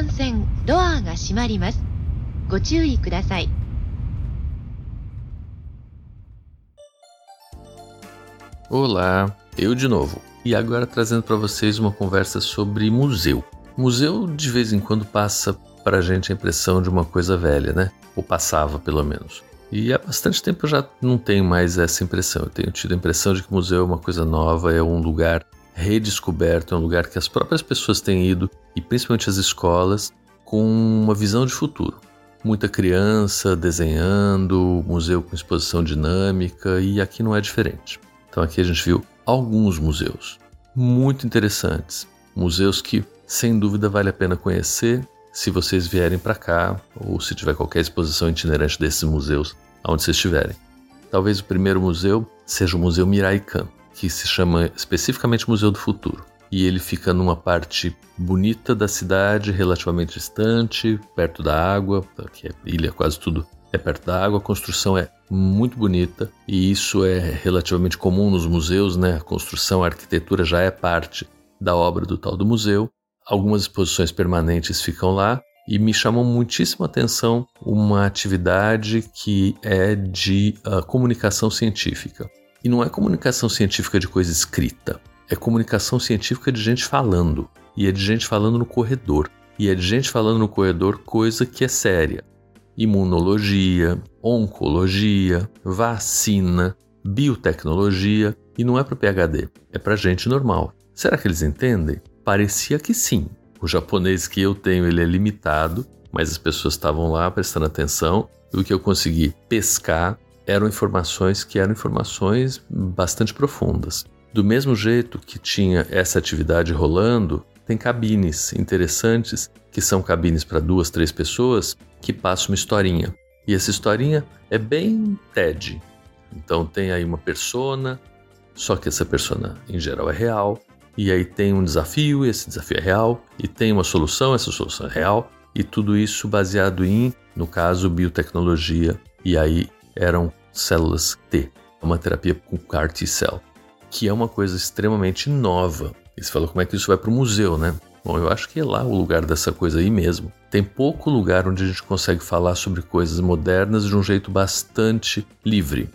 番線ドアが閉まります。ご注意ください。Olá, eu de novo. E agora trazendo para vocês uma conversa sobre museu. Museu de vez em quando passa para a gente a impressão de uma coisa velha, né? Ou passava pelo menos. E há bastante tempo eu já não tenho mais essa impressão. Eu tenho tido a impressão de que o museu é uma coisa nova, é um lugar redescoberto, é um lugar que as próprias pessoas têm ido, e principalmente as escolas, com uma visão de futuro. Muita criança desenhando, museu com exposição dinâmica, e aqui não é diferente. Então aqui a gente viu alguns museus muito interessantes, museus que sem dúvida vale a pena conhecer se vocês vierem para cá ou se tiver qualquer exposição itinerante desses museus onde vocês estiverem. Talvez o primeiro museu seja o Museu Miraikan, que se chama especificamente Museu do Futuro. E ele fica numa parte bonita da cidade, relativamente distante, perto da água, que é ilha quase tudo é perto da água, a construção é muito bonita e isso é relativamente comum nos museus, né? A construção, a arquitetura já é parte da obra do tal do museu. Algumas exposições permanentes ficam lá e me chamou muitíssima atenção uma atividade que é de uh, comunicação científica. E não é comunicação científica de coisa escrita, é comunicação científica de gente falando. E é de gente falando no corredor. E é de gente falando no corredor coisa que é séria imunologia, oncologia, vacina, biotecnologia e não é para PhD, é para gente normal. Será que eles entendem? Parecia que sim. O japonês que eu tenho ele é limitado, mas as pessoas estavam lá prestando atenção e o que eu consegui pescar eram informações que eram informações bastante profundas. Do mesmo jeito que tinha essa atividade rolando, tem cabines interessantes, que são cabines para duas, três pessoas, que passam uma historinha. E essa historinha é bem TED. Então tem aí uma persona, só que essa persona em geral é real. E aí tem um desafio, esse desafio é real. E tem uma solução, essa solução é real. E tudo isso baseado em, no caso, biotecnologia. E aí eram células T, uma terapia com CAR T-cell, que é uma coisa extremamente nova e você falou como é que isso vai para o museu, né? Bom, eu acho que é lá o lugar dessa coisa aí mesmo. Tem pouco lugar onde a gente consegue falar sobre coisas modernas de um jeito bastante livre.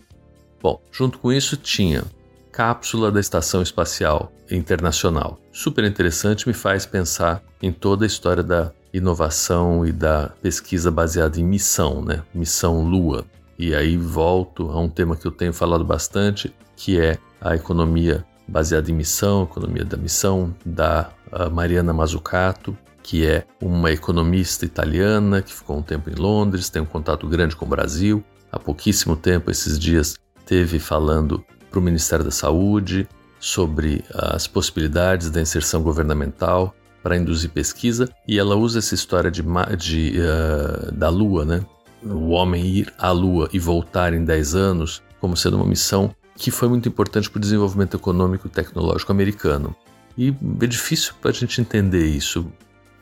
Bom, junto com isso tinha cápsula da Estação Espacial Internacional. Super interessante, me faz pensar em toda a história da inovação e da pesquisa baseada em missão, né? Missão Lua. E aí volto a um tema que eu tenho falado bastante, que é a economia baseada em missão, economia da missão, da Mariana Mazzucato, que é uma economista italiana que ficou um tempo em Londres, tem um contato grande com o Brasil. Há pouquíssimo tempo, esses dias, teve falando para o Ministério da Saúde sobre as possibilidades da inserção governamental para induzir pesquisa e ela usa essa história de, de uh, da Lua, né? O homem ir à Lua e voltar em 10 anos como sendo uma missão que foi muito importante para o desenvolvimento econômico e tecnológico americano. E é difícil para a gente entender isso.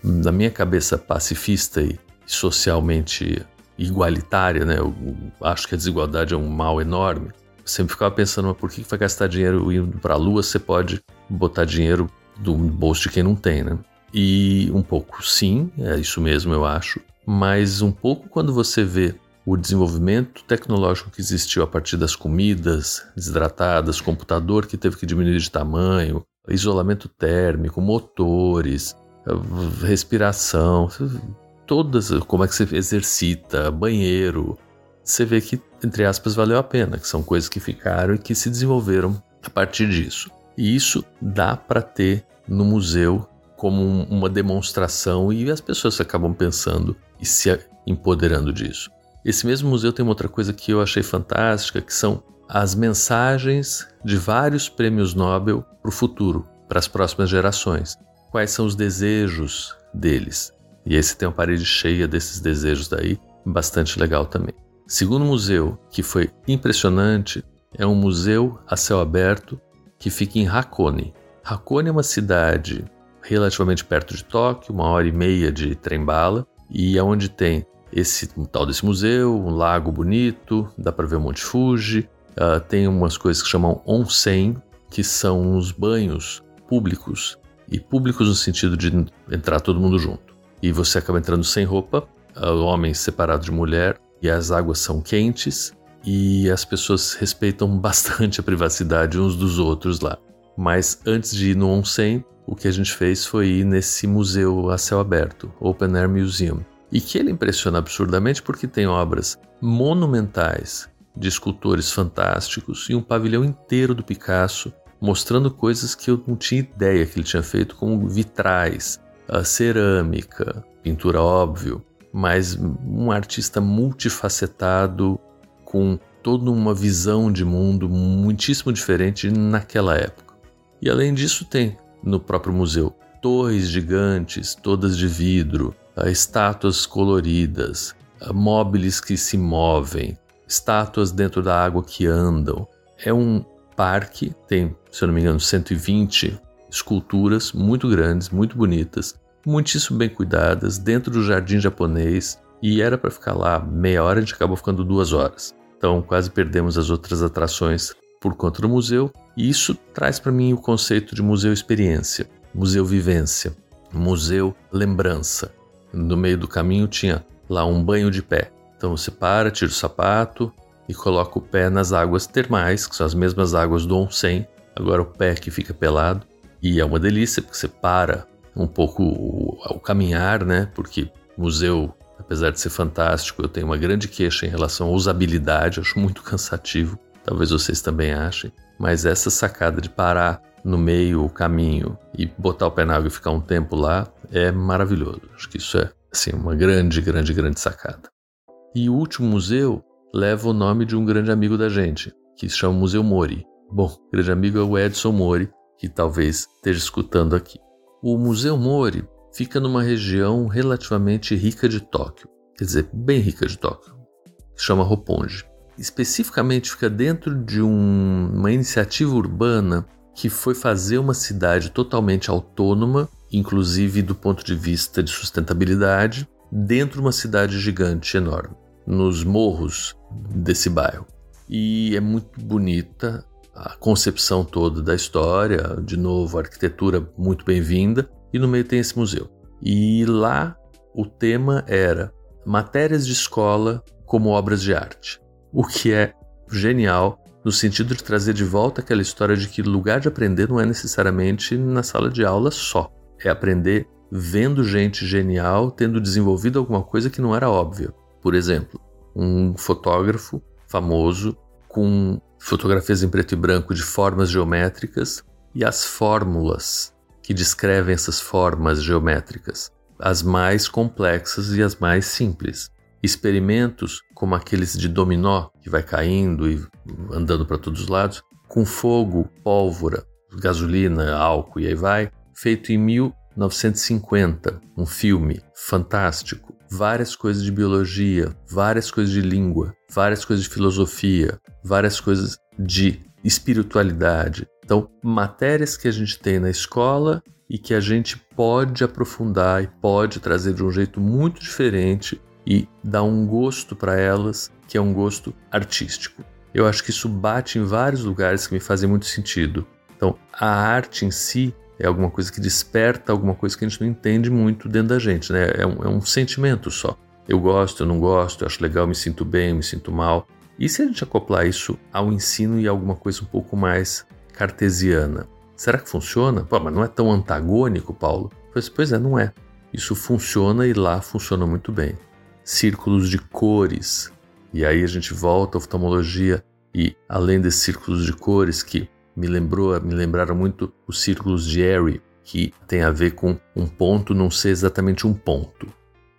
Na minha cabeça pacifista e socialmente igualitária, né? Eu acho que a desigualdade é um mal enorme. Eu sempre ficava pensando, mas por que vai gastar dinheiro indo para a Lua? Você pode botar dinheiro do bolso de quem não tem, né? E um pouco sim, é isso mesmo, eu acho. Mas um pouco quando você vê o desenvolvimento tecnológico que existiu a partir das comidas desidratadas, computador que teve que diminuir de tamanho, isolamento térmico, motores, respiração, todas, como é que você exercita, banheiro, você vê que, entre aspas, valeu a pena, que são coisas que ficaram e que se desenvolveram a partir disso. E isso dá para ter no museu como uma demonstração e as pessoas acabam pensando e se empoderando disso. Esse mesmo museu tem uma outra coisa que eu achei fantástica, que são as mensagens de vários prêmios Nobel para o futuro, para as próximas gerações. Quais são os desejos deles? E esse tem uma parede cheia desses desejos daí, bastante legal também. Segundo museu, que foi impressionante, é um museu a céu aberto que fica em Hakone. Hakone é uma cidade relativamente perto de Tóquio, uma hora e meia de trem-bala, e é onde tem esse um tal desse museu, um lago bonito, dá para ver o Monte Fuji. Uh, tem umas coisas que chamam onsen, que são os banhos públicos e públicos no sentido de entrar todo mundo junto. e você acaba entrando sem roupa, homem separado de mulher, e as águas são quentes e as pessoas respeitam bastante a privacidade uns dos outros lá. Mas antes de ir no onsen, o que a gente fez foi ir nesse museu a céu aberto, Open Air Museum. E que ele impressiona absurdamente porque tem obras monumentais de escultores fantásticos e um pavilhão inteiro do Picasso mostrando coisas que eu não tinha ideia que ele tinha feito, como vitrais, cerâmica, pintura óbvio, mas um artista multifacetado com toda uma visão de mundo muitíssimo diferente naquela época. E além disso tem no próprio museu torres gigantes, todas de vidro, estátuas coloridas, móveis que se movem, estátuas dentro da água que andam. É um parque, tem, se eu não me engano, 120 esculturas muito grandes, muito bonitas, muitíssimo bem cuidadas, dentro do jardim japonês, e era para ficar lá meia hora, a gente acabou ficando duas horas. Então quase perdemos as outras atrações por conta do museu, e isso traz para mim o conceito de museu experiência, museu vivência, museu lembrança. No meio do caminho tinha lá um banho de pé. Então você para, tira o sapato, e coloca o pé nas águas termais, que são as mesmas águas do onsen. Agora o pé que fica pelado e é uma delícia porque você para um pouco o, o caminhar, né? Porque museu, apesar de ser fantástico, eu tenho uma grande queixa em relação à usabilidade, acho muito cansativo. Talvez vocês também achem, mas essa sacada de parar no meio o caminho e botar o pé na água e ficar um tempo lá é maravilhoso. Acho que isso é assim uma grande, grande, grande sacada. E o último museu leva o nome de um grande amigo da gente, que se chama Museu Mori. Bom, grande amigo é o Edson Mori, que talvez esteja escutando aqui. O Museu Mori fica numa região relativamente rica de Tóquio, quer dizer, bem rica de Tóquio, que chama Roppongi. Especificamente fica dentro de um, uma iniciativa urbana que foi fazer uma cidade totalmente autônoma, inclusive do ponto de vista de sustentabilidade, dentro de uma cidade gigante enorme nos morros desse bairro. E é muito bonita a concepção toda da história, de novo, a arquitetura muito bem-vinda, e no meio tem esse museu. E lá o tema era matérias de escola como obras de arte, o que é genial no sentido de trazer de volta aquela história de que lugar de aprender não é necessariamente na sala de aula só, é aprender vendo gente genial tendo desenvolvido alguma coisa que não era óbvia. Por exemplo, um fotógrafo famoso com fotografias em preto e branco de formas geométricas e as fórmulas que descrevem essas formas geométricas, as mais complexas e as mais simples. Experimentos como aqueles de dominó, que vai caindo e andando para todos os lados, com fogo, pólvora, gasolina, álcool e aí vai, feito em 1950, um filme fantástico várias coisas de biologia, várias coisas de língua, várias coisas de filosofia, várias coisas de espiritualidade. Então, matérias que a gente tem na escola e que a gente pode aprofundar e pode trazer de um jeito muito diferente e dar um gosto para elas, que é um gosto artístico. Eu acho que isso bate em vários lugares que me fazem muito sentido. Então, a arte em si é alguma coisa que desperta alguma coisa que a gente não entende muito dentro da gente, né? É um, é um sentimento só. Eu gosto, eu não gosto, eu acho legal, me sinto bem, me sinto mal. E se a gente acoplar isso ao ensino e alguma coisa um pouco mais cartesiana? Será que funciona? Pô, mas não é tão antagônico, Paulo? Pois, pois é, não é. Isso funciona e lá funciona muito bem. Círculos de cores. E aí a gente volta à oftalmologia e além desses círculos de cores que me lembrou, me lembraram muito os círculos de Airy, que tem a ver com um ponto não ser exatamente um ponto.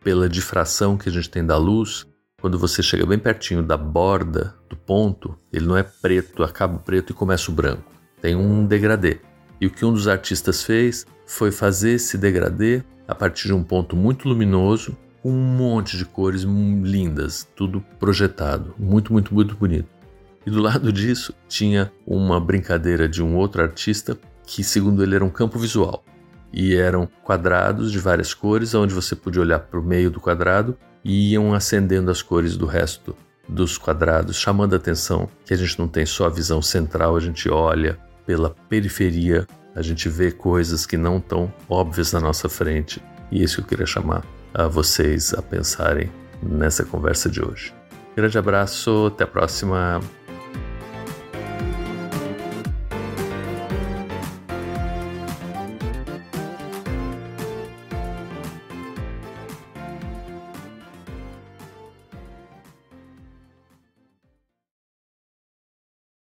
Pela difração que a gente tem da luz, quando você chega bem pertinho da borda do ponto, ele não é preto, acaba preto e começa o branco. Tem um degradê. E o que um dos artistas fez foi fazer esse degradê a partir de um ponto muito luminoso, um monte de cores lindas, tudo projetado, muito, muito, muito bonito. E do lado disso tinha uma brincadeira de um outro artista que, segundo ele, era um campo visual. E eram quadrados de várias cores, onde você podia olhar para o meio do quadrado e iam acendendo as cores do resto dos quadrados, chamando a atenção que a gente não tem só a visão central, a gente olha pela periferia, a gente vê coisas que não estão óbvias na nossa frente. E é isso que eu queria chamar a vocês a pensarem nessa conversa de hoje. Grande abraço, até a próxima.